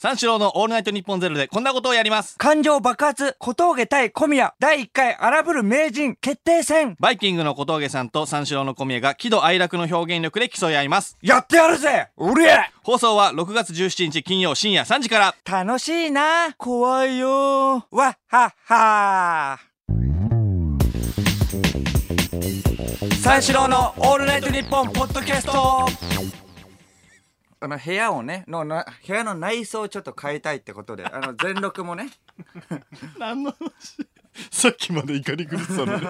三四郎のオールナイトニッポンゼロでこんなことをやります。感情爆発小峠対小宮。第1回荒ぶる名人決定戦。バイキングの小峠さんと三四郎の小宮が喜怒哀楽の表現力で競い合います。やってやるぜ。うりゃ放送は6月17日金曜深夜3時から。楽しいな。怖いよ。わっはっは。三四郎のオールナイトニッポンポッドキャストあの部屋をねのな部屋の内装をちょっと変えたいってことで あの全録もね。何の話？さっきまで怒り狂ってたのに。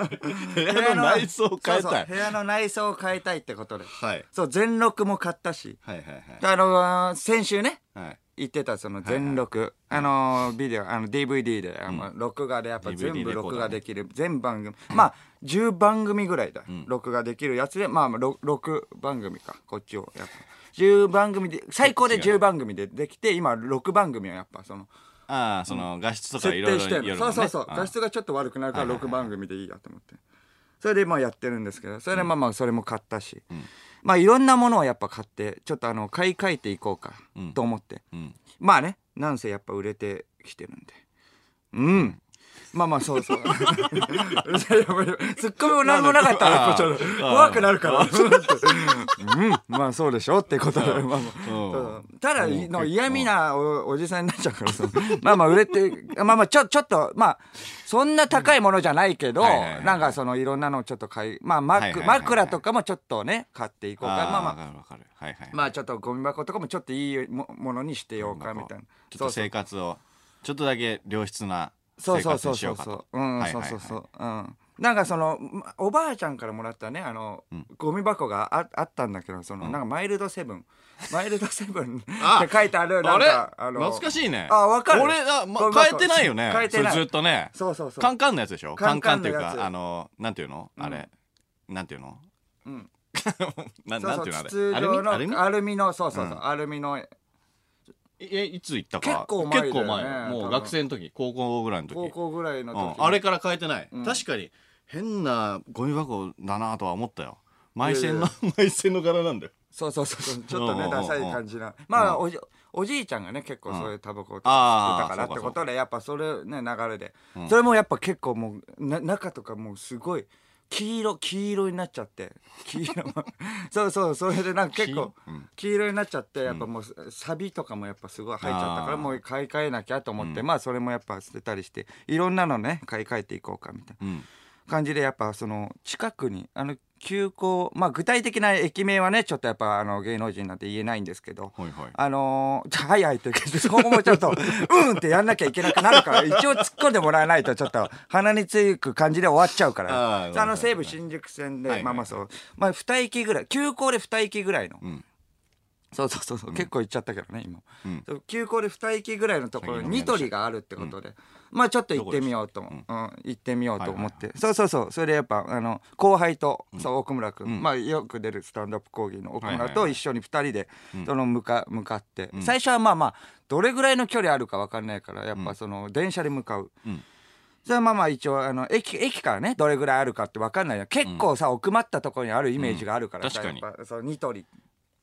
部屋の内装を変えたい。そうそう部屋の内装を変えたいってことで。はい。そう全録も買ったし。はいはいあの先週ねはい。はい。言ってたその全録、あのービデオあの DVD で、あの録画でやっぱ全部録画できる、全番組。まあ10番組ぐらいだ、録画できるやつでまあろ6番組か。こっちをやっぱ10番組で最高で10番組でできて今6番組はやっぱその。ああ、その画質とか設いろいろ定してそうそうそう。画質がちょっと悪くなるからはいはいはい。6番組でいいやと思って。それでまあやってるんですけどそれでまあまあそれも買ったし、まあいろんなものをやっぱ買ってちょっとあの買い替えていこうかうん。と思って、うん。まあねなんせやっぱ売れてきてるんで。うんまあまあそうそう。ツッコミも何もなかったら怖くなるから。うん。まあそうでしょってことで。まあただの嫌味なおおじさんになっちゃうからさ。まあまあ売れてまあまあちょちょっとまあそんな高いものじゃないけどなんかそのいろんなのをちょっと買いまあ枕とかもちょっとね買っていこうか。まあまあ。まあちょっとゴミ箱とかもちょっといいもものにしてようかみたいな。ちょっと生活を、ちょっとだけ良質な生そうそうそうそうそう。うんはいはいはい。そうそうそう。うん。なんかそのまおばあちゃんからもらったねあの、ん。ゴミ箱がああったんだけどその、なんかマイルドセブン。マイルドセブンあって書いてあるなんかあの懐かしいね。あわかる。俺、あ、ま変えてないよね。変えてない。ずっとね。そうそうそう。カンカンのやつでしょ？カカンカンっていうか、あの、なんていうの？あれ？なんていうの？うん。なそうなんていうのあれ？アルミ？アルミのそうそうそう、うん。アルミのえ、いつ行ったか？結構前だよね結構前。もう学生の時、高校ぐらいの時。高校ぐらいの時、うん、あれから変えてない、ん。確かに変なゴミ箱だなとは思ったよ。埋線の 埋線の柄なんだよ。そうそうそうちょっとねダサい感じな。まあうん。おじおじいちゃんがね結構そういうタバコを吸ってたからってことでやっぱそれね流れで、うん。それもやっぱ結構もうな中とかもうすごい黄色黄色になっちゃって。黄色もそうそうそれでなんか結構黄？色になっちゃってやっぱもうサビとかもやっぱすごい入っちゃったからもう買い替えなきゃと思って、まあそれもやっぱ捨てたりしていろんなのね買い替えていこうかみたいなうん。感じでやっぱその近くにあの急行まあ具体的な駅名はねちょっとやっぱあの芸能人なんて言えないんですけどはいはい。あのー、はいはいって言うけど そこもちょっとうんってやんなきゃいけなくなるから一応突っ込んでもらわないとちょっと鼻につく感じで終わっちゃうからあの西武新宿線で、はいはいまあまあそう。まあ2駅ぐらい急行で2駅ぐらいの、んそうそうそうそう、結構行っちゃったけどね今、うん。急行で2駅ぐらいのところにニトリがあるってことで、まあちょっと行ってみようと、うん。行ってみようと思って、そうそうそう。それでやっぱあの後輩と、そう奥村君、まあよく出るスタンドアップ講義の奥村はいはいはい。と一緒に2人でその向か向かって、最初はまあまあどれぐらいの距離あるか分かんないからやっぱその電車で向かう。うん。それはまあまあ一応あの駅駅からねどれぐらいあるかって分かんないよ結構さ、奥まったところにあるイメージがあるからさ、うん。確かに。やっぱそうニトリ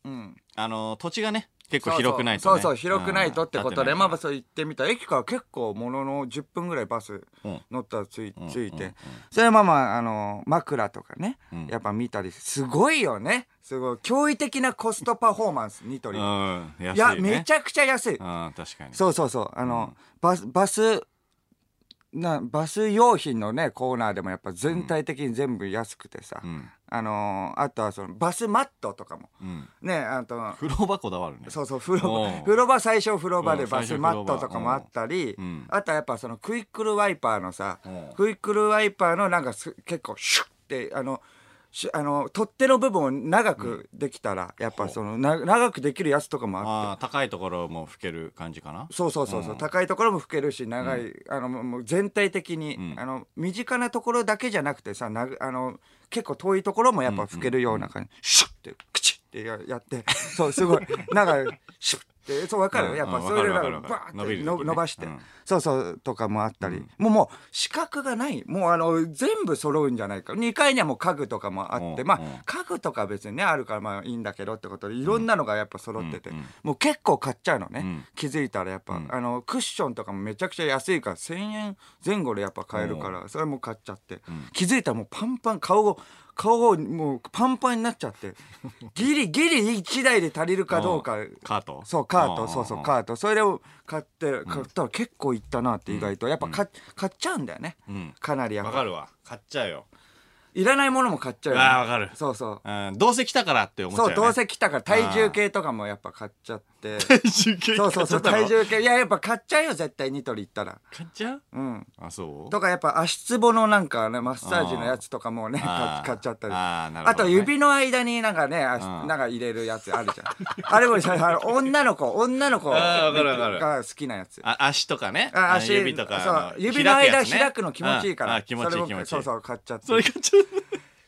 うん。あの土地がね結構広くないと、ね、そうそう広くないとってことで、まあまあそそう行ってみたら駅から結構ものの10分ぐらいバスうん。乗ったらつい,、ついて、うん。うん。それはまあまああの枕とかね、うん。やっぱ見たりすごいよね。すごい驚異的なコストパフォーマンスニトリ、うん。安い、ね、いやめちゃくちゃ安い、うん確かに。そうそうそう。あの、バスバスなバス用品のねコーナーでもやっぱ全体的に全部安くてさ、うん。あのーあとはそのバスマットとかも。うん。ねあと風呂場こだわるね。そうそう風呂場。風呂場最初風呂場でうんバスマットとかもあったり、うん。あとはやっぱそのクイックルワイパーのさ、う。んクイックルワイパーのなんかす結構シュッてあのしあの取っ手の部分を長くできたら、やっぱそのな長くできるやつとかもあって。高いところも吹ける感じかな？そうそうそうそう、うん。高いところも吹けるし長い、あのもう全体的に、うん。あの身近なところだけじゃなくてさなあの結構遠いところもやっぱ吹けるような感じ、シュッてクチッてややって。そうすごい。なんかシュッてそうわかる、うんやっぱうんそれでわかるわかるバーって伸ばして、うん。そうそうとかもあったり、もうもう資格がない。もうあの全部揃うんじゃないか。2階にはもう家具とかもあって、まあ家具とかは別にねあるからまあいいんだけどってこと。でいろんなのがやっぱ揃ってて、もう結構買っちゃうのね、うん。気づいたらやっぱ、あのクッションとかもめちゃくちゃ安いから1,000円前後でやっぱ買えるからそれも買っちゃって、気づいたらもうパンパン顔を顔をもうパンパンになっちゃって。ギリギリ1台で足りるかどうか。カート。そうカート。ん。そうそうカート。それを買って買ったら結構いったなって意外と。やっぱ買買っちゃうんだよね。うん。かなりやっぱ。わかるわ。買っちゃうよ。いらないものも買っちゃうよね。あーわかる。そうそう。うん。どうせ来たからって思っちゃうよね。そうどうせ来たから。体重計とかもやっぱ買っちゃって 体重計そうそうそう体重計。いややっぱ買っちゃうよ絶対ニトリ行ったら。買っちゃう？うん。あそう？とかやっぱ足つぼのなんかねマッサージのやつとかもね買買っちゃったり。あーなるほどね。あと指の間になんかねなんか入れるやつあるじゃん。あれも女の子女の子が好きなやつ。あ足とかね？あ足指とか指の間開くの気持ちいいから。気持ちいい気持ちいい。そうそう買っちゃって。それ買っちゃう？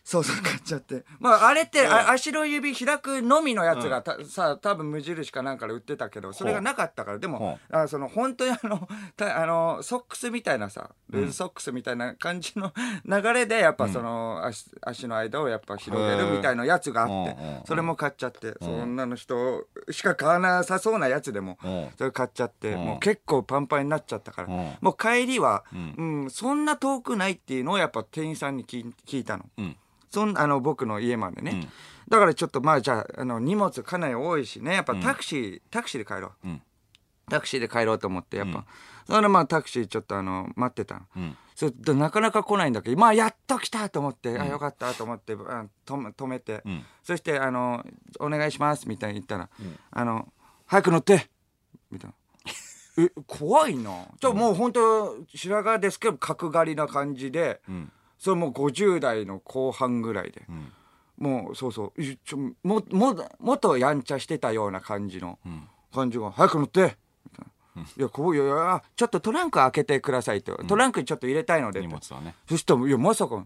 そうそう買っちゃって。まああれって、あ足の指開くのみのやつがた、さ多分無印かなんかで売ってたけどそれがなかったから。でもほあその本当にあのたあのソックスみたいなさルーズソックスみたいな感じの 流れでやっぱその、足足の間をやっぱ広げるみたいなやつがあってうんうん。うんそれも買っちゃって、そんなの人しか買わなさそうなやつでもうん。それ買っちゃって、うん。もう結構パンパンになっちゃったから、うん。もう帰りは、ん。うんそんな遠くないっていうのをやっぱ店員さんに聞い聞いたの。うんそんあの僕の家までね、うん。だからちょっとまあじゃああの荷物かなり多いしね。やっぱタクシー、タクシーで帰ろう。うん。タクシーで帰ろうと思ってやっぱ、うん。それでまあタクシーちょっとあの待ってた。それでなかなか来ないんだけどまあやっと来たと思って、あよかったと思って止めて、うん。そしてあの「お願いします」みたいに言ったら「あの早く乗って」みたいな。え怖いな。ちょ、もう本当白髪ですけど角刈りな感じで、うんそれもう50代の後半ぐらいで、ん。もうそうそう。いちょもももっとやんちゃしてたような感じの、ん。感じが「早く乗って」みたいな「いやこういやちょっとトランク開けてください」って、トランクにちょっと入れたいので」って。荷物はね。そしたら「いやまさか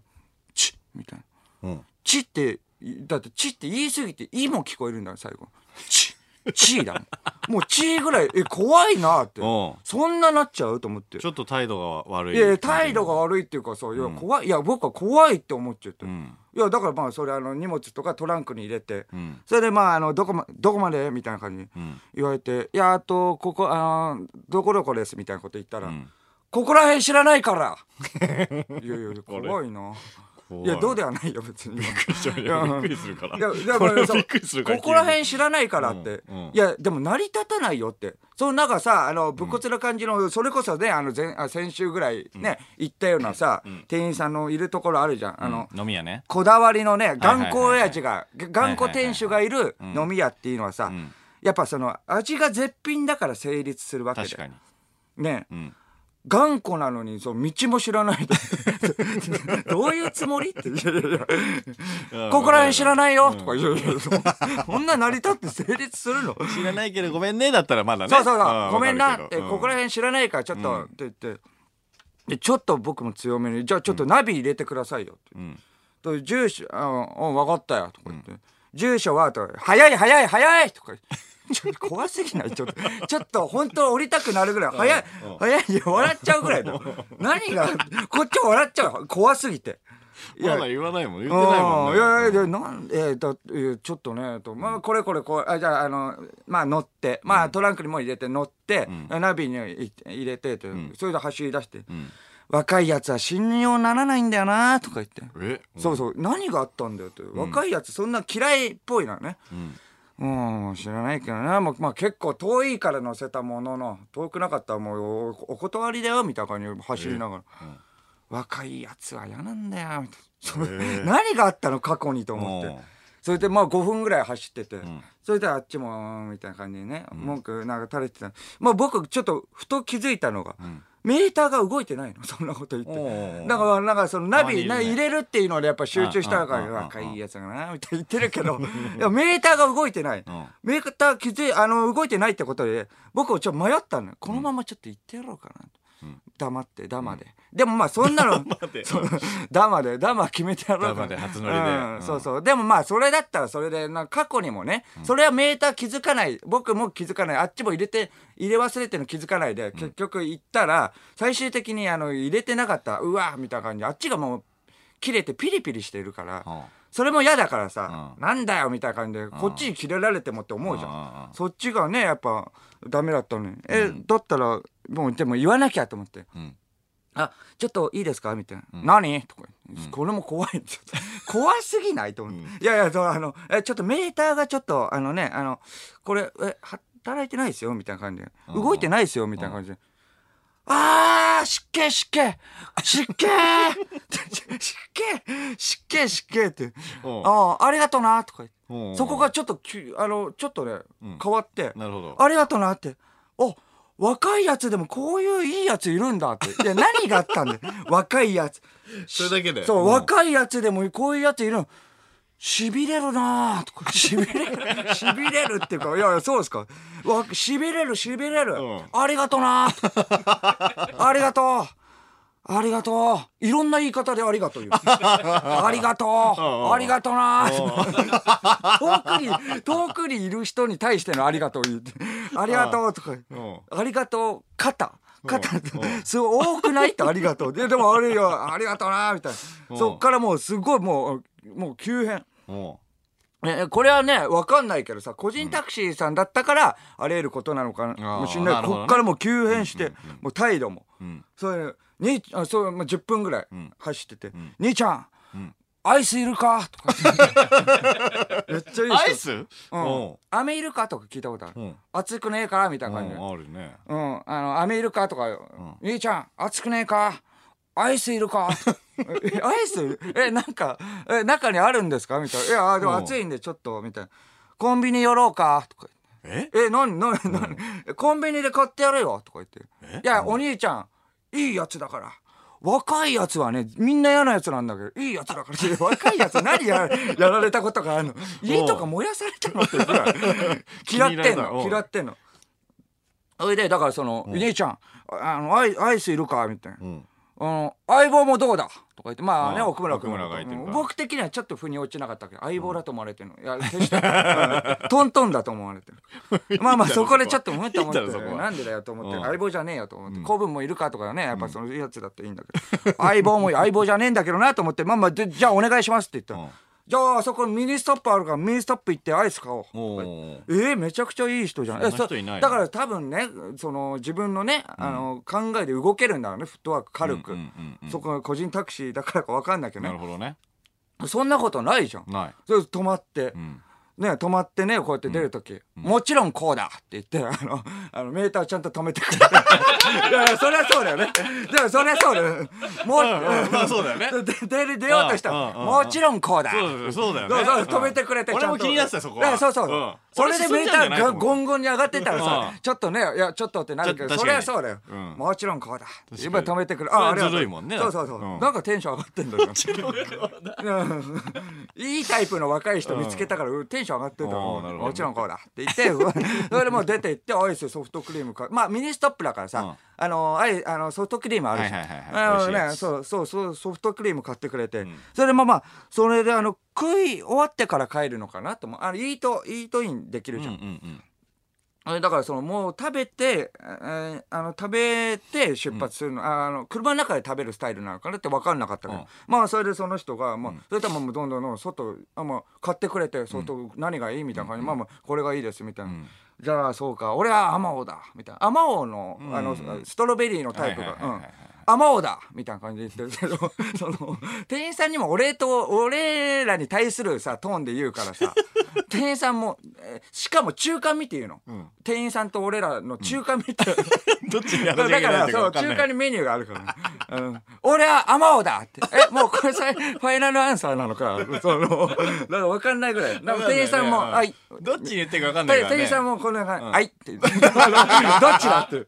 チッ」みたいな。うん「チ」ってだって「チ」って言い過ぎて「い」も聞こえるんだよ最後「チ」「チ」だもん。もう「チ」ぐらいえ怖いなって。うん。そんななっちゃうと思って。ちょっと態度が悪い。いやいや態度が悪いっていうかさいや怖いいや僕は怖いって思っちゃって、うん。いやだからまあそれあの荷物とかトランクに入れて、うん。それでまああのどこまどこまでみたいな感じにうん。言われて「いやあとここあのどこどこです」みたいなこと言ったら「うん。ここら辺知らないから」いやいや怖いな。怖いやどうではないよ別に。いやびっくりするから。いやでこれもそうびっくりするからここら辺知らないからって、いやでも成り立たないよって。そのなんかさあの武骨な感じの、それこそねあの前あ先週ぐらいね、行ったようなさ、店員さんのいるところあるじゃん、あの飲み屋ね。こだわりのね頑固親父が頑固店主がいる飲み屋っていうのはさ、ん。やっぱその味が絶品だから成立するわけで。確かに。ね。うん頑固なのにそう道も知らないで。どういうつもりって。いやいやいや。ここら辺知らないよ。とかいやいやそそんな成り立って成立するの？知らないけどごめんねだったらまだね。そうそうそう。ごめんな。ってここら辺知らないからちょっとって言って。でちょっと僕も強めにじゃあちょっとナビ入れてくださいよ。って。うん。と住所「ああ分かったよ」とか言って「住所は?」とか「早い早い早い!」とかちょっと怖すぎない？ちょっとちょっと本当降りたくなるぐらい早い早い笑っちゃうぐらいだ 何が？こっちは笑っちゃう。怖すぎて。いやまだ言わないもん言ってないもんね。うん。いやいやいやなんえーだえーちょっとねとまあこれこれこうあじゃああのまあ乗ってまあトランクにも入れて乗って、ナビにい入れてと、それで走り出して、若いやつは信用ならないんだよなとか言って。え？そうそう。何があったんだよって、若いやつそんな嫌いっぽいのね。うん、知らないけどな。もう、まあ、結構遠いから乗せたものの遠くなかったらもうおお断りだよみたいな感じで走りながら、若いやつは嫌なんだよみたいな。それ何があったの過去にと思って。うん。それでまあ5分ぐらい走ってて、それであっちもみたいな感じでね、文句なんか垂れてた。まあ僕ちょっとふと気づいたのが、メーターが動いてないの？そんなこと言って。だからなんかそのナビ、ね。な入れるっていうのでやっぱ集中したからうんうんうんうん若いやつがなみたいに言ってるけど。いやメーターが動いてない、ん。メーター気づいあの動いてないってことで僕はちょっと迷ったのよ。このままちょっと行ってやろうかな、黙ってダマで、でもまあそんなの で そうダマでダマ決めてやろうか。ダマで初乗りで。うんうん。そうそう。でもまあそれだったらそれでな過去にもね、それはメーター気づかない僕も気づかないあっちも入れて入れ忘れてるの気づかないで、結局行ったら最終的にあの入れてなかったうわみたいな感じであっちがもう切れてピリピリしてるから、うん。それも嫌だからさ、うん。なんだよみたいな感じで、こっちに切れられてもって思うじゃん。そっちがねやっぱダメだったのに、えだったらもうでも言わなきゃと思って。うん「あちょっといいですか?」みたいな「何?」とかこれも怖い。怖すぎないと思って、いやいやそうあのえちょっとメーターがちょっとあのねあのこれえ働いてないですよ？みたいな感じで。動いてないですよ？みたいな感じで。あー湿気湿気湿気湿気湿気湿気って。うん。ああありがとうなとか言って。うん。そこがちょっときゅあのちょっとね、うん。変わって。なるほど。ありがとうなって。あ若いやつでもこういういいやついるんだって。いや何があったんだよ。若いやつ。それだけでそう、ん。若いやつでもこういうやついるの。しびれるなぁとか。しびれる。しびれるっていうか。いやいやそうですか。わしびれるしびれる、うん。ありがとうなぁ ありがとうありがとう。いろんな言い方でありがとう ありがとう。ありがとうな。ぁ 遠くに遠くにいる人に対してのありがとう言ってありがとうとか。うん。ありがとう。肩。肩。すごい多くないってありがとう。ででもあれよ。ありがとうなみたいうん。なそっからもうすごいもうもう急変うんねこれはね分かんないけどさ個人タクシーさんだったからあり得ることなのかもしれないなるほどね。こっからもう急変してもう態度も。うん。それにあそうまあ10分ぐらいん。走っててん「兄ちゃんん。アイスいるか?」とか。めっちゃいい人。アイス？うん。飴いるか?」とか聞いたことある。うん「熱くねえか?」みたいな感じ。でうんあるね。うん、あの、飴いるか？とか、兄ちゃん、熱くねえか？アイスいるか？え アイス？え、なんか、え、中にあるんですか？みたいな。いや、でもうん。暑いんでちょっと、みたいな。コンビニ寄ろうか？とかえ言って。え、なになになにえコンビニで買ってやるよ？とか言って。え？いや、お兄ちゃん、いいやつだから。若いやつはね、みんな嫌なやつなんだけど、いいやつだから。若いやつ何ややられたことがあるの。家とか燃やされたのってぐらい。嫌ってんのうん。嫌ってんの。それで、だからその、兄ちゃん、あのアイ、アイスいるか？みたいな。うん。あの、相棒もどうだ？とか言って、まあね、奥村君。僕的にはちょっと腑に落ちなかったけど、相棒だと思われてるの。いや、決して、うん。トントンだと思われてる。まあまあ、そこでちょっと思って思ってんでだよと思って、うん。相棒じゃねえよと思って、子分もいるかとかね、やっぱそのやつだっていいんだけど、相棒も相棒じゃねえんだけどなと思って、まあまあ、でじゃあお願いしますって言ったら、うんじゃああそこにミニストップあるからミニストップ行ってアイス買おう。えー、めちゃくちゃいい人じゃん。そんないないの？だから多分ね、その自分のね、あの考えで動けるんだろうね、フットワーク軽く。そこが個人タクシーだからか分かんないけどね。なるほどねそんなことないじゃん。ないそれ止まって、うんね、止まってね、こうやって出るとき、もちろんこうだって言って、あの、あのメーターちゃんと止めてくれて。いやいや、そりゃそうだよね。でもそりゃそうだよ。もう、まあそうだよねで出る出ようとしたら、もちろんこうだ。そうだよね止めてくれて、うんちゃんと俺も気になってたよそこはそうそう。うんそれでメーターがゴンゴンに上がってたらさ、うんちょっとね、いや、ちょっとってなるけど、そちょ確かにれはそうだよ。うんもちろんこうだ。今止めてくれ。ありがとうずるいもんねそうそうそう。うんなんかテンション上がってんだよ。うん いいタイプの若い人見つけたから、テンション上がってたあーなるほどもちろんこうだって言って、それでもう出て行って、アイスソフトクリームか。まあ、ミニストップだからさ、うん。あの、アイあのソフトクリームあるじゃん。はいはいね、そうそうそう、ソフトクリーム買ってくれて、それでまあまあ、それであの、食い終わってから帰るのかなと思う。あの、イート、イートインできるじゃん。うんうんあれだからそのもう食べて、えーあの食べて出発するの,、あの車の中で食べるスタイルなのかなって分かんなかったけど、うん。まあそれでその人が、まあそれともどんどんどん外あ、まあ、買ってくれて外、何がいいみたいな感じで、まあまあこれがいいですみたいな、んじゃあそうか。俺はアマオだ。みたいな。アマオの,、あのストロベリーのタイプが。うん。アマオだ。みたいな感じで言ってるけど その店員さんにも俺と俺らに対するさトーンで言うからさ 店員さんも、えーしかも中間見て言うの、ん。店員さんと俺らの中間見て、どっちにだからそう中間にメニューがあるから、ねうん、俺はアマオだって。えもうこれさファイナルアンサーなのか？そのだから分かんないぐらい。なんか店員さんも「はい」どっちに言ってるか分かんないからね。店員さんもこんな感じ「はい」って。どっちだって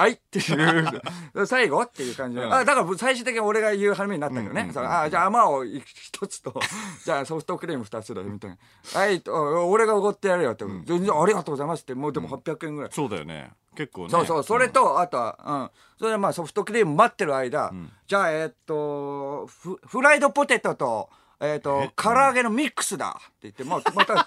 はいっていう、最後っていう感じで。うんあ、だから最終的に俺が言う羽目になったけどね。うんそうあ、じゃあ甘を一つと、じゃあソフトクリーム二つだよ、みたいな。はい、と俺がおごってやるよって。全然ありがとうございますって、もうでも800円ぐらい。そうだよね結構ねそうそう、それと、あとは、うん。それでまあソフトクリーム待ってる間、じゃあ、えーっと、フフライドポテトと、えーっと、唐揚げのミックスだって言って、もう、また、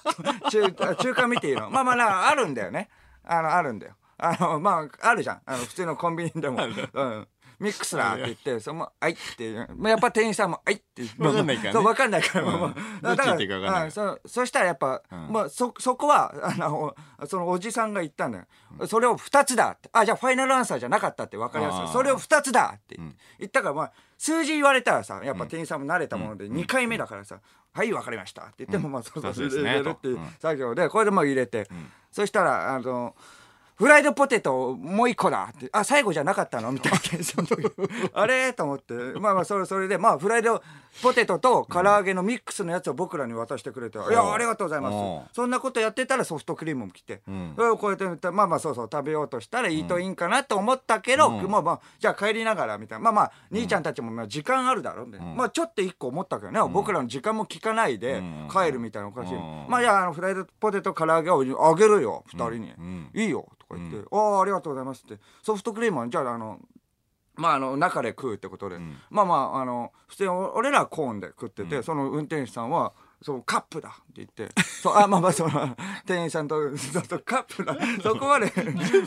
中、中華見ていいの。まあまあな、あるんだよね。あの、あるんだよ。あの、まあ、あるじゃん。あの、普通のコンビニでも。うん。ミックスだって言って、その、はいっていう。まあやっぱ店員さんも、はいって。わかんないからわかんないから。うんまあどっち言っていいかわかんないうんそそしたらやっぱ、んまあ、そ、そこは、あの、そのおじさんが言ったんだよ。それを二つだって。あ、じゃあファイナルアンサーじゃなかったって分かりやすい。それを二つだって言ったから、まあ、数字言われたらさ、やっぱ店員さんも慣れたもので、2回目だからさ、はい、分かりましたって言っても、まあ、そうそう、入れるっていう作業で、これでもう入れて、そしたら、あの、フライドポテトもう一個だって、あ、最後じゃなかったの？みたいな。店員さんとあれ？と思って、まあまあ、それ、それで、まあ、フライドポテトと唐揚げのミックスのやつを僕らに渡してくれて、いや、ありがとうございまおす。そんなことやってたらソフトクリームも来て、ん。それをこうやって、まあまあ、そうそう、食べようとしたらイートインかなと思ったけど、うん。まあまあ、じゃあ帰りながらみたいな。まあまあ、兄ちゃんたちもまあ時間あるだろうみたいな。まあ、ちょっと一個思ったけどね、僕らの時間も聞かないでうん。帰るみたいなおかしい。うん。まあ、いや、あの、フライドポテト唐揚げをあげるよ、二人に。うん。いいよ。とか言って、ああありがとうございますって。ソフトクリームはじゃああのまああの中で食うってことで、まあまああの普通に俺らはコーンで食ってて、その運転手さんはそうカップだ。って言って。そうあまあまあその店員さんとそうそうカップだ。そこまで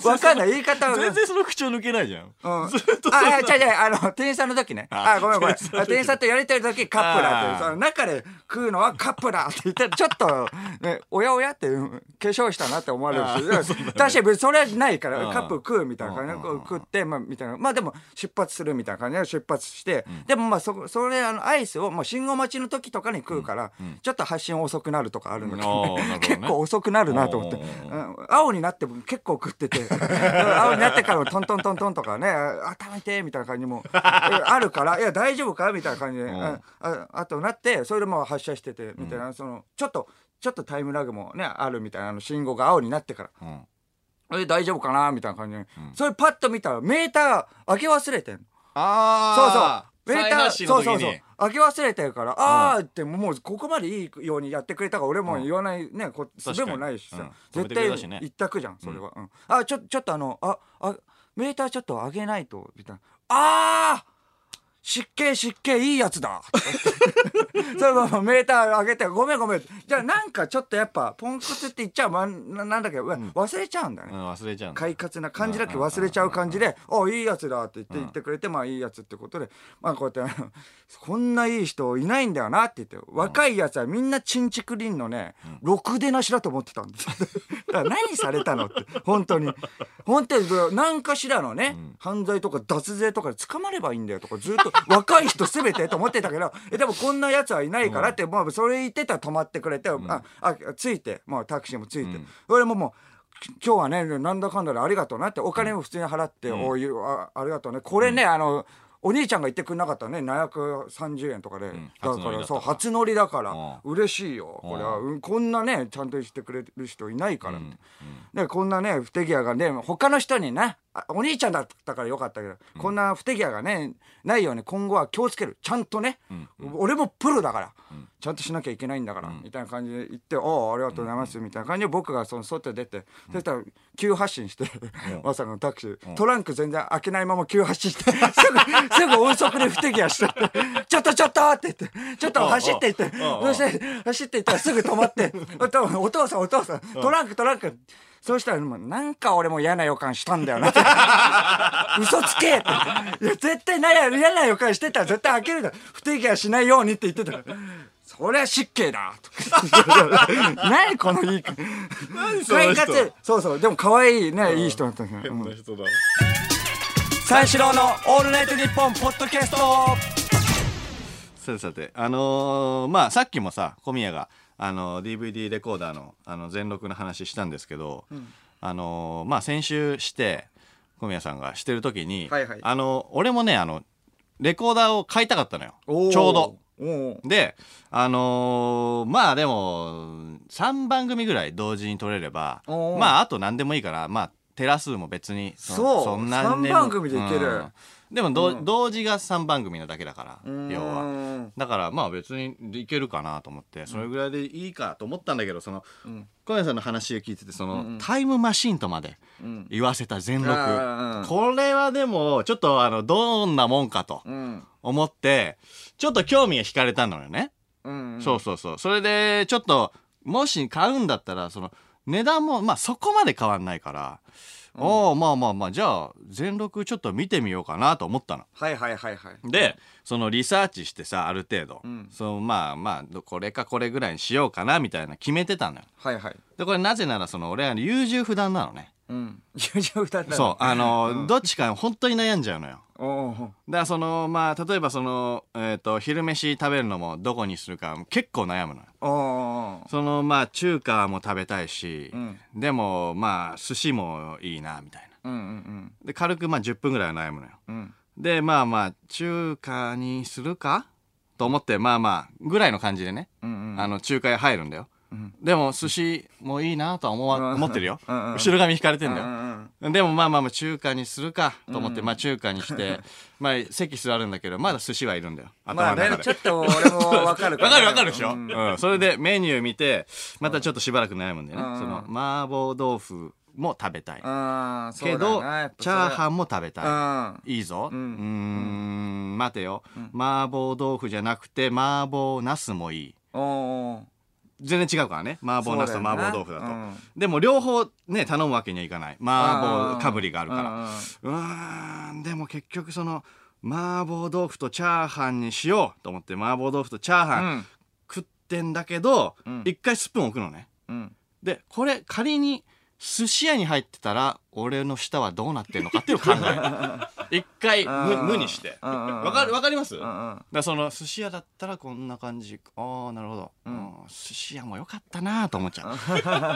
わかんない言い方は全然その口調抜けないじゃん。うん、あ、違う違う、あの、店員さんの時ね。あ、ごめんごめん。店員さんとやりとりの時、カップだって、その中で食うのはカップだって言って、ちょっと、ね、おやおやって、うん化粧したなって思われるし、確かにそれはないから、うん。カップ食うみたいな感じ。で、こう食って、まあ、みたいな。まあでも、出発するみたいな感じで出発して、でもまあ、そこ、それ、あの、アイスを、もう信号待ちの時とかに食うから、ちょっと発信遅くなるとかあるんだけど、あーなるほどね。結構遅くなるなと思って。うん。青になっても結構食ってて。青になってからもトントントントンとかね。あ食べてみたいな感じもえあるからいや大丈夫かみたいな感じで。ん。あああとなってそれでもう発車しててみたいな。そのちょっとちょっとタイムラグもねあるみたいな。あの信号が青になってから。うん。え大丈夫かなみたいな感じで。それパッと見たらメーター開け忘れてんの。そうそうああメーターそうそうそう。に開け忘れてるからあーってもうここまでいいようにやってくれたから俺も言わないねこすべもないしさ。絶対一択じゃんそれは。うん。あちょちょっとあのああメーターちょっと上げないとみたいな。あー湿気湿気いいやつだ。それはメーター上げてごめんごめん。じゃあなんかちょっとやっぱポンコツって言っちゃうまんななんだけどうわ忘れちゃうんだね。うん忘れちゃう快活な感じだけ忘れちゃう感じで「あいいやつだ」って言って言ってくれてまあいいやつってことで。まあこうやって こんないい人いないんだよなって言って若いやつはみんなチンチクリンのねろくでなしだと思ってたんです だから何されたのって本当に。本当に何かしらのね犯罪とか脱税とかで捕まればいいんだよとかずっと 若い人すべてと思ってたけどえでもこんなやつはいないからってもうそれ言ってたら止まってくれてああついてもうタクシーもついて。それももう今日はねなんだかんだでありがとうなってお金も普通に払って、おいあありがとうね。これね、あのお兄ちゃんが言ってくれなかったらね。730円とかで、ん。だからそう初乗りだから、う嬉しいよ。これは、うんこんなねちゃんとしてくれる人いないからって、でこんなね不手際がね他の人になあお兄ちゃんだったからよかったけど、こんな不手際がねないように今後は気をつける。ちゃんとね、俺もプロだから、ちゃんとしなきゃいけないんだから、みたいな感じで言って「おおありがとうございます」みたいな感じで僕がその外出て、そしたら急発進して、まさかのタクシー、トランク全然開けないまま急発進してすぐすぐ音速で不手際して「ちょっとちょっと!」って言って「ちょっと走っていって」そして走っていったらすぐ止まって「お父お父さんお父さん。トランクトランク」そうしたらもうなんか俺も嫌な予感したんだよな。嘘つけって。いや絶対な嫌な予感してたら絶対開けるだろ。不手際しないようにって言ってたからそりゃ失敬だ。何このいいその人。そうそう。でも可愛いねいい人だったんですよ、うん。変な人だ。三四郎の「オールナイトニッポン」ポッドキャスト。さてさてあのーまあさっきもさ小宮があの DVD レコーダーのあの全録の話したんですけど、あのーまあ先週して小宮さんがしてる時に、はいはい。あの俺もねあのレコーダーを買いたかったのよ。ちょうど。であのーまあでも3番組ぐらい同時に撮れればまああと何でもいいからまあテラ数も別にそう。三番組でいける。うんでもどううん。同時が3番組なだけだからうん。要は。だからまあ別にいけるかなと思ってそれぐらいでいいかと思ったんだけどそのうん。小宮さんの話を聞いててその、うんうん。タイムマシーンとまでうん。言わせた全録。うんこれはでもちょっとあのどんなもんかとうん。思ってちょっと興味が惹かれたのよね、うん。そうそうそう。それでちょっともし買うんだったらその値段もまあそこまで変わんないから、おおまあまあまあじゃあ全録ちょっと見てみようかなと思ったの。はいはいはいはいでそのリサーチしてさある程度、うんそのまあまあどこれかこれぐらいにしようかなみたいな決めてたのよ。はいはいでこれなぜならその俺は優柔不断なのね。うん優柔不断だそうあの、どっちか本当に悩んじゃうのよ。おおだからそのまあ例えばその、えー、と昼飯食べるのもどこにするか結構悩むのよ。おおそのまあ中華も食べたいし、うんでもまあ寿司もいいなみたいな。うんうんで軽くまあ10分ぐらいは悩むのよ。うんうんでまあまあ中華にするか？と思ってまあまあぐらいの感じでね、うんうんあの中華屋入るんだよ。うん。でも寿司もいいなとは思わ、うん。思ってるよ、うんうん。後ろ髪引かれてんだよ、うんうんでもまあまあまあ中華にするかと思って、まあ中華にして まあ席座るんだけどまだ寿司はいるんだよ。まあ頭の中で。ねちょっと俺もわかる わかるわかるでしょ、ううん。んそれでメニュー見てまたちょっとしばらく悩むんだよね、うん。その麻婆豆腐も食べたい、けどチャーハンンも食べたい、うん。いいぞ。ううーん。ん、待てよ。麻婆豆腐じゃなくて、麻婆茄子もいい。おお全然違うからね。麻婆茄子と麻婆豆腐だと。うんでも両方ね、頼むわけにはいかない。麻婆かぶりがあるから。らうーん、でも結局その、麻婆豆腐とチャーハンにしようと思って、麻婆豆腐とチャーハン食ってんだけどうん、一、回スプーン置くのね。うんで、これ仮に寿司屋に入ってたら、俺の舌はどうなってんのかっていう考え。る。一回無無にして。わわかるわかります、うんだその寿司屋だったらこんな感じ。ああなるほど、うん。寿司屋もよかったなと思っちゃう。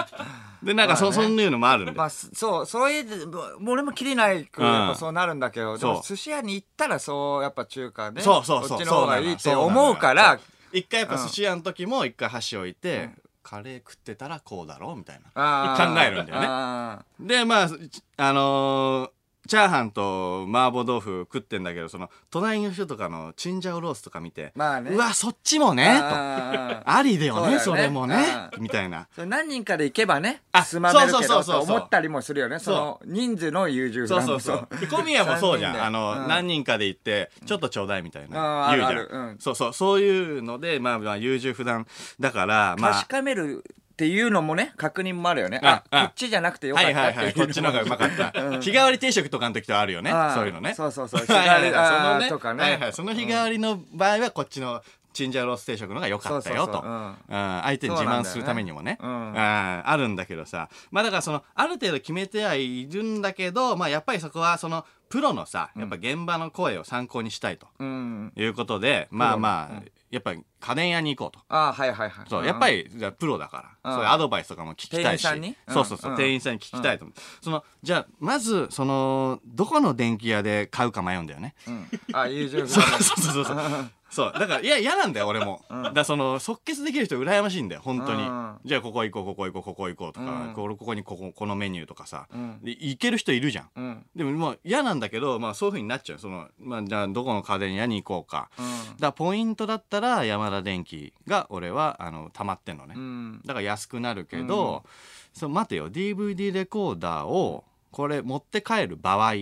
でなんかそ,、まあね。そういうのもあるんで、まあすそうそういうもう俺も切りないくうん。やっぱそうなるんだけどでもそう。寿司屋に行ったらそうやっぱ中華ねそうそうそうこっちの方がいいって思うから。一回やっぱ寿司屋の時も一回箸置いて、カレー食ってたらこうだろうみたいな。考えるんだよね。あでまあちあのーチャーハンと麻婆豆腐食ってんだけどその隣の人とかのチンジャオロースとか見て、まあね。うわそっちもねと。ありだよねそれもねうみたいな。何人かで行けばねあ済まめるけそうそうどと思ったりもするよね。その人数の優柔不断そうそうそう。で小宮もそうじゃん。あの、うん。何人かで行って、ちょっとちょうだいみたいうん。な。言うじゃん。そうそう。そういうので、まあまあ、優柔不断だから、まあ。確。かめるっていうのもね確認もあるよねあああこっちじゃなくてよかっはいはいはい。こっちの方がうまかった。日替わり定食とかの時とあるよねあ。ーそういうのね。そうそうそう日替わりそのねあーとかねはいはい。その日替わりの場合は、こっちのチンジャオロース定食の方が良かったよと。そうそうそううんうん相手に自慢するためにもね。そうなんだよねうんあーあるんだけどさ。まあだからその、ある程度決めてはいるんだけど、まあやっぱりそこはその、プロのさ、やっぱ現場の声を参考にしたいと。うんいうことでまあまあ、うんやっぱり家電屋に行こうと。ああはいはいはい。そうやっぱりじゃあプロだから、うん。そういうアドバイスとかも聞きたいし。店員さんに？うん。そうそうそう、うん店員さんに聞きたいと思う、そのじゃあまずそのどこの電気屋で買うか迷うんだよね。うん。あ優柔不そう断そうそうそう そう。だからいや嫌なんだよ俺も、だからその即決できる人羨ましいんだよ本当に、うん。じゃあここ行こうここ行こうここ行こうとか、うん。これここにこここのメニューとかさ、うん。で行ける人いるじゃん。うん。でもまあ嫌なんだけど、まあ、そういうふうになっちゃう。その、まあ、じゃあどこの家電屋に行こうか、うん。だポイントだったら山田電機が俺はあの溜まってんのね、うん。だから安くなるけど、そう待てよ。DVD レコーダーをこれ持って帰る場合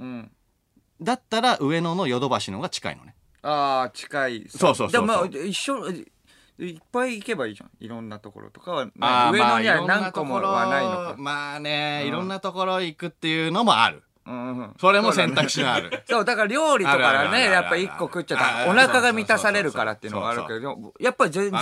うん。だったら上野のヨドバシの方が近いのねああ近い。そうそうそうそう。でもまあ一緒いっぱい行けばいいじゃん。いろんなところとかはあー上野には何個もはないのか。まあね、うんいろんなところ行くっていうのもある。うんうん。それも選択肢がある。そうだから料理とかねやっぱ一個食っちゃった。お腹が満たされるからっていうのがあるけどやっぱり全部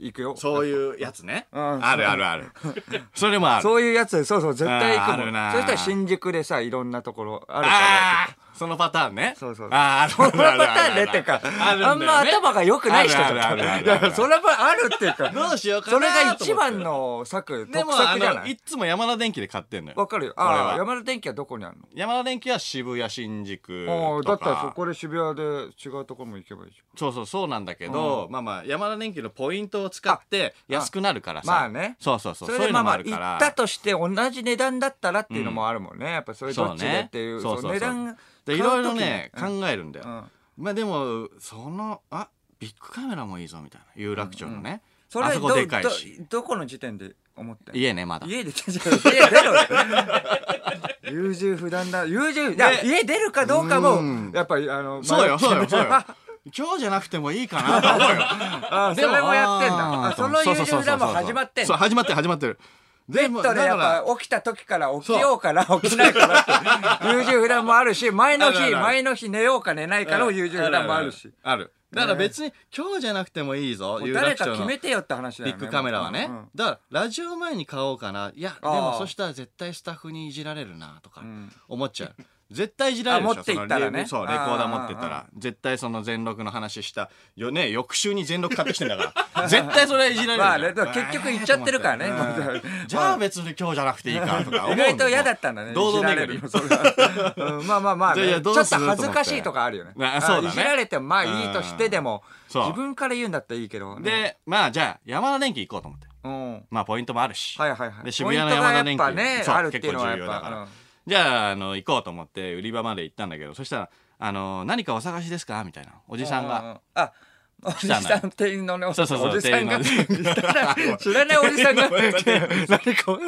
行くよ。そういうやつね。うん。あるあるある。それもある。そういうやつそうそう絶対行くもん。そしたら新宿でさいろんなところあるから。ああそのパターンね。そうそうああそのパターンねってかあるんだよね。あんま頭が良くない人とあるあるあるあるいやそれはあるっていうかどうしようかなそれが一番の策得でもあ策じゃないのいっつも山田電機で買ってんのよ。わかるよ。ああ山田電機はどこにあるの？山田電機は渋谷新宿ああだとったらそかこで渋谷で違うところも行けばいいじそうそうそうなんだけど、まあまあ山田電機のポイントを使って安くなるからさ。まあね。そうそうそうゃんそそうでまあまあ行ったとして同じ値段だったらっていうのもあるもんね、やっぱそれどっちでっていう値段でいろいろね考えるんだよ、うん。まあでもそのあビッグカメラもいいぞみたいな有楽町のね、それあそこでかいどし。どどこの時点で思って家ねまだ。家で家出ろ優柔不断だ。優柔いやで家出るかどうかもうん。やっぱりあのそうよそうよそうよ。あ。今日じゃなくてもいいかなと思うよ。あそれもやってんだ。その優柔不断も始まってんだそう始まってる始まってるベッドでやっぱ起きた時から起きようから起きないからって 優柔不断もあるし前の日前の日寝ようか寝ないかの優柔不断もあるし。あるだから別に今日じゃなくてもいいぞ有誰か決めてよって話だよねビッグカメラはね、だからラジオ前に買おうかな。いやでもそしたら絶対スタッフにいじられるなとかん。思っちゃう絶対いじられるでしょ。あ持って行ったらね。そのレそうレコーダー持ってったら。絶対その全録の話したよね翌週に全録買ってきてんだから。絶対それはいじられるまあねでも結局行っちゃってるからね。うん。じゃあ別に今日じゃなくていいかとか思うん意外と嫌だったんだね堂々いじられ巡りるのそれはうんまあまあまあね。いやいやちょっと恥ずかしいとかあるよね。あそうだね。いじられてもまあいいとしてでもそう。自分から言うんだったらいいけどね。でまあじゃあ山田電機行こうと思って。うん。まあポイントもあるし、はいはいはい。で渋谷の山田電機。ポイントがやっぱねそうあるっていうのはやっ結構重要だからじゃああの行こうと思って売り場まで行ったんだけどそしたら「あの何かお探しですか?」みたいなおじさんうがうあおじさん店員のねおじさん。が 知らないおじさんが。何か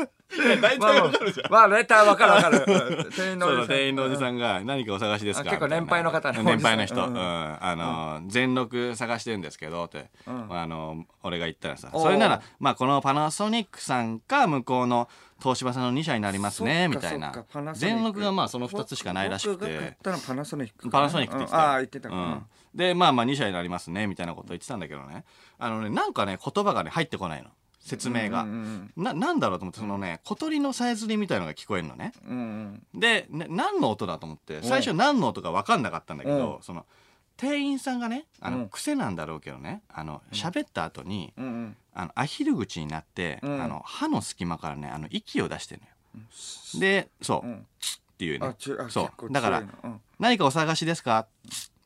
大まあまあまあ大体わかるわかる。店員のおじさん。店員のおじさんが「何かお探しですか?」あ結構年配の方ね年配の人、あの全録探してるんですけどって、ん。あの俺が言ったらさ。それならまあこのパナソニックさんか向こうの東芝さんの2社になりますねみたいな。全録がまあその2つしかないらしくて。パナソニックパナソニックって言ってた。ああ言ってたか。うん、でまあまあ2社になりますねみたいなこと言ってたんだけどね。あのねなんかね言葉がね入ってこないの。説明が、うんうんななんだろうと思ってそのね小鳥のさえずりみたいのが聞こえるのね。うんうんで、ね、何の音だと思って最初何の音か分かんなかったんだけど、うん。その店員さんがねあの、うん。癖なんだろうけどねあの喋った後に、うんうん。あのアヒル口になって、うん。あの歯の隙間からねあの息を出してるのよ、でそう、っうん。ていうね。そう。だから何かお探しですか？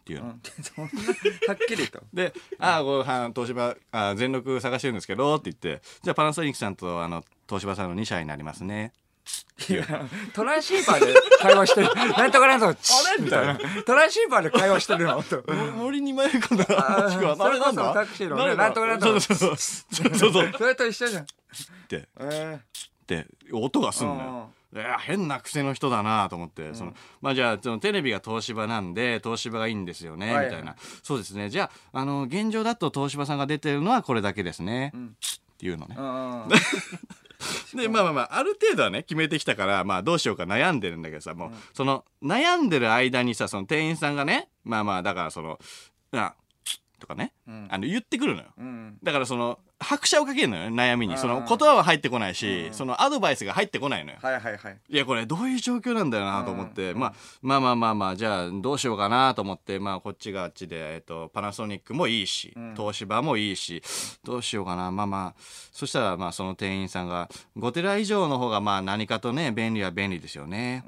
っていうの、うん。そんなはっきりと。で「ああこうは東芝あ全力探してるんですけど」って言って「じゃあパナソニックさんとあの東芝さんの2社になりますね」いやトランシーバーで会話してる。なんとかなんとかあれみたいな。トランシーバーで会話してるの？と。森に迷い込んだ。あーあれなんだそれこそタクシーのねなんとかなんとか。そうそうそう。そうそうっそれと一緒じゃん。てえって音がすんのよ変な癖の人だなと思って、そのまあじゃあそのテレビが東芝なんで東芝がいいんですよね、はい。みたいな。そうですね。じゃああの現状だと東芝さんが出てるのはこれだけですね、っていうのね。でまあまあまあある程度はね決めてきたからまあどうしようか悩んでるんだけどさもう、その悩んでる間にさその店員さんがねまあまあだからその「あとかね、うん。あの言ってくるのよ。うんだからその拍車をかけるのよ悩みに。そのうん。言葉は入ってこないし、うんそのアドバイスが入ってこないのよ。はいはいはい。いやこれどういう状況なんだよなと思って、うんまあ、まあまあまあまあじゃあどうしようかなと思って。まあこっちがあっちで、えっと、パナソニックもいいし、ん。東芝もいいしどうしようかな。まあまあそしたらまあその店員さんが「5テラ以上の方がまあ何かとね便利は便利ですよね」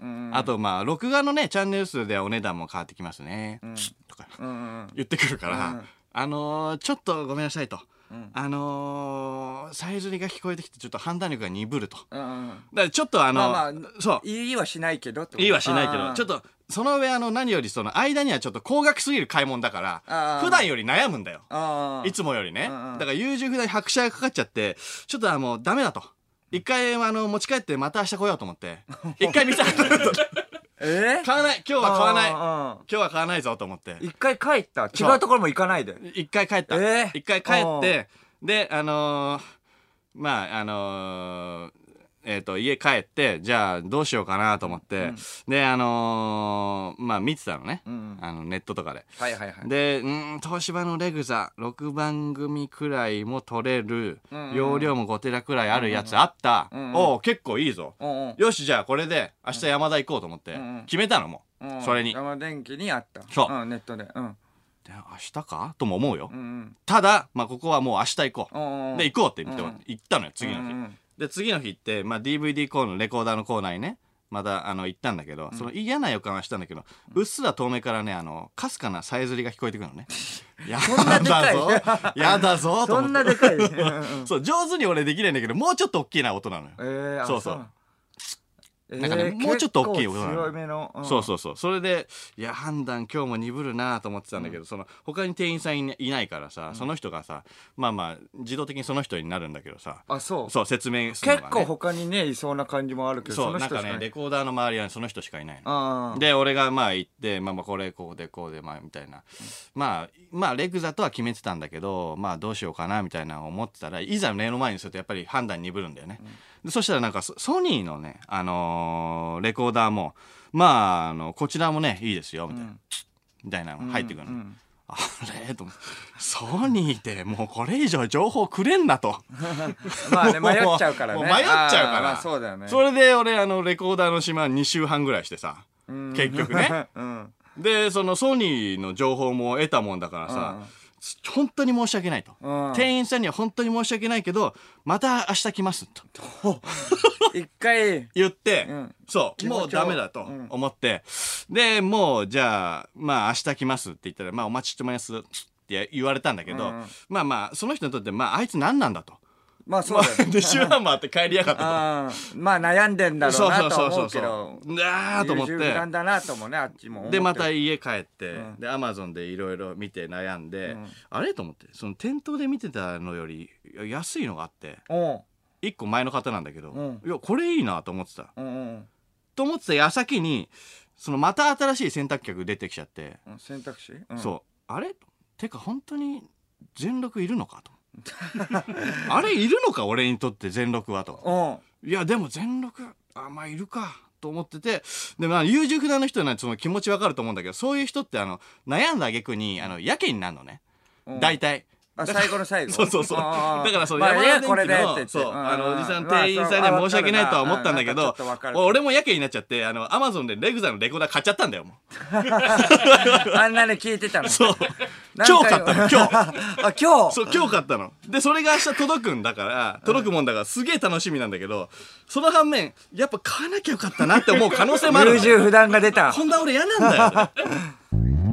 うん。あとまあ録画のねチャンネル数ではお値段も変わってきますね、うん言ってくるから、うん。あのーちょっとごめんなさいと、ん。あのーさえずりが聞こえてきてちょっと判断力が鈍ると。だかうん。うんらちょっとあの、まあまあそう。言いはしないけどってこと。いいはしないけどちょっとその上あの何よりその間にはちょっと高額すぎる買い物だから普段より悩むんだよ。いつもよりね。うんうん。だから優柔不断に拍車がかかっちゃってちょっとあもうダメだと。一回あの持ち帰ってまた明日来ようと思って 一回見たえ？ー買わない。今日は買わない。今日は買わないぞと思って。一回帰った。違うところも行かないで。一回帰った、え？ー一回帰って。であのーまああのーえー、と家帰ってじゃあどうしようかなと思って、であのーまあ見てたのね、んあのネットとかで。はいはいはい。でうん東芝のレグザ6番組くらいも取れる、んうん容量も5テラくらいあるやつあった、んうんおう結構いいぞ、うんうん。よしじゃあこれで明日山田行こうと思って、んうん。決めたのもう、うんそれに。で山電機にあった。そう。んネットで。うん。明日か？とも思うよ、うんうん。ただ、まあ、ここはもう明日行こう、うんうんで行こうって言って、うん行ったのよ次の日、うんうんで次の日行って、まあ、DVD コーナーレコーダーのコーナーにねまたあの行ったんだけど、その嫌な予感はしたんだけど、うっすら遠目からねあのかすかなさえずりが聞こえてくるのね。やんなでかい。だ ぞやだぞ とそ思って。んなでかいうんうん。そう上手に俺できないんだけどもうちょっと大きいな音なのよ、えーあそうそうなんかねもうちょっと大きい結構強めのん。そうそうそう。それでいや判断今日も鈍るなと思ってたんだけど、その他に店員さんいないからさ、その人がさまあまあ自動的にその人になるんだけどさあそう。そう説明するのが、ね、結構他にねいそうな感じもあるけどそうなんかねレコーダーの周りはその人しかいないの。で俺がまあ。行ってまあまあこれこうでこうでまあみたいな、まあまあレクザとは決めてたんだけどまあどうしようかなみたいな思ってたらいざ目の前にするとやっぱり判断鈍るんだよね、でそしたらなんかソソニーのねあのーレコーダーもまああのこちらもねいいですよみたいな、みたいなのが入ってくるの、うんあれ？とソニーってもうこれ以上情報くれんなと。まあね迷っちゃうからね。迷っちゃうから。そうだよね。それで俺あのレコーダーの島2週半ぐらいしてさうん。結局ね。うん。でそのソニーの情報も得たもんだからさ、本当に申し訳ないと、うん。店員さんには本当に申し訳ないけどまた明日来ますと。一回。言って、うん。そうもうダメだとうん。思って、でもうじゃあまあ明日来ますって言ったらまあお待ちしてますって言われたんだけど、うん。まあまあその人にとってまああいつ何なんだと。まあそうだよね。で週半回って帰りやがったと。あーまあ悩んでんだろそううなとは思そうそうそううそけどう。あーと思って。優柔不断。だなと思うねあっちも思って。でるまた家帰って、うん。でアマゾンでいろいろ見て悩んで、うん。あれと思ってその店頭で見てたのより安いのがあっておう。1個前の方なんだけど、うん。いやこれいいなと思ってた。うんうんと思ってた矢先にそのまた新しい洗濯客出てきちゃって、うん選択肢うん。そう。あれ？てか本当に全録いるのかと あれいるのか俺にとって全録はと。うん。いやでも全録あまあいるかと思ってて。でまあ優柔不断の人はねその気持ちわかると思うんだけどそういう人ってあの悩んだ挙句にあのやけになるのね、うん。大体あ最後の最後？そうそうそう。だからそのまあ山田電機のそううんあのおじさんまあ店員さんには申し訳ないとは思ったんだけど俺もやけになっちゃってあのアマゾンでレグザのレコーダー買っちゃったんだよも あんなに聞いてたの？う。そう何今日回買ったの今日。あ今日？そう今日買ったの。でそれが明日届くんだから届くもんだからすげえ楽しみなんだけどその反面やっぱ買わなきゃよかったなって思う可能性もある優柔不断が出た。こんな俺嫌なんだよ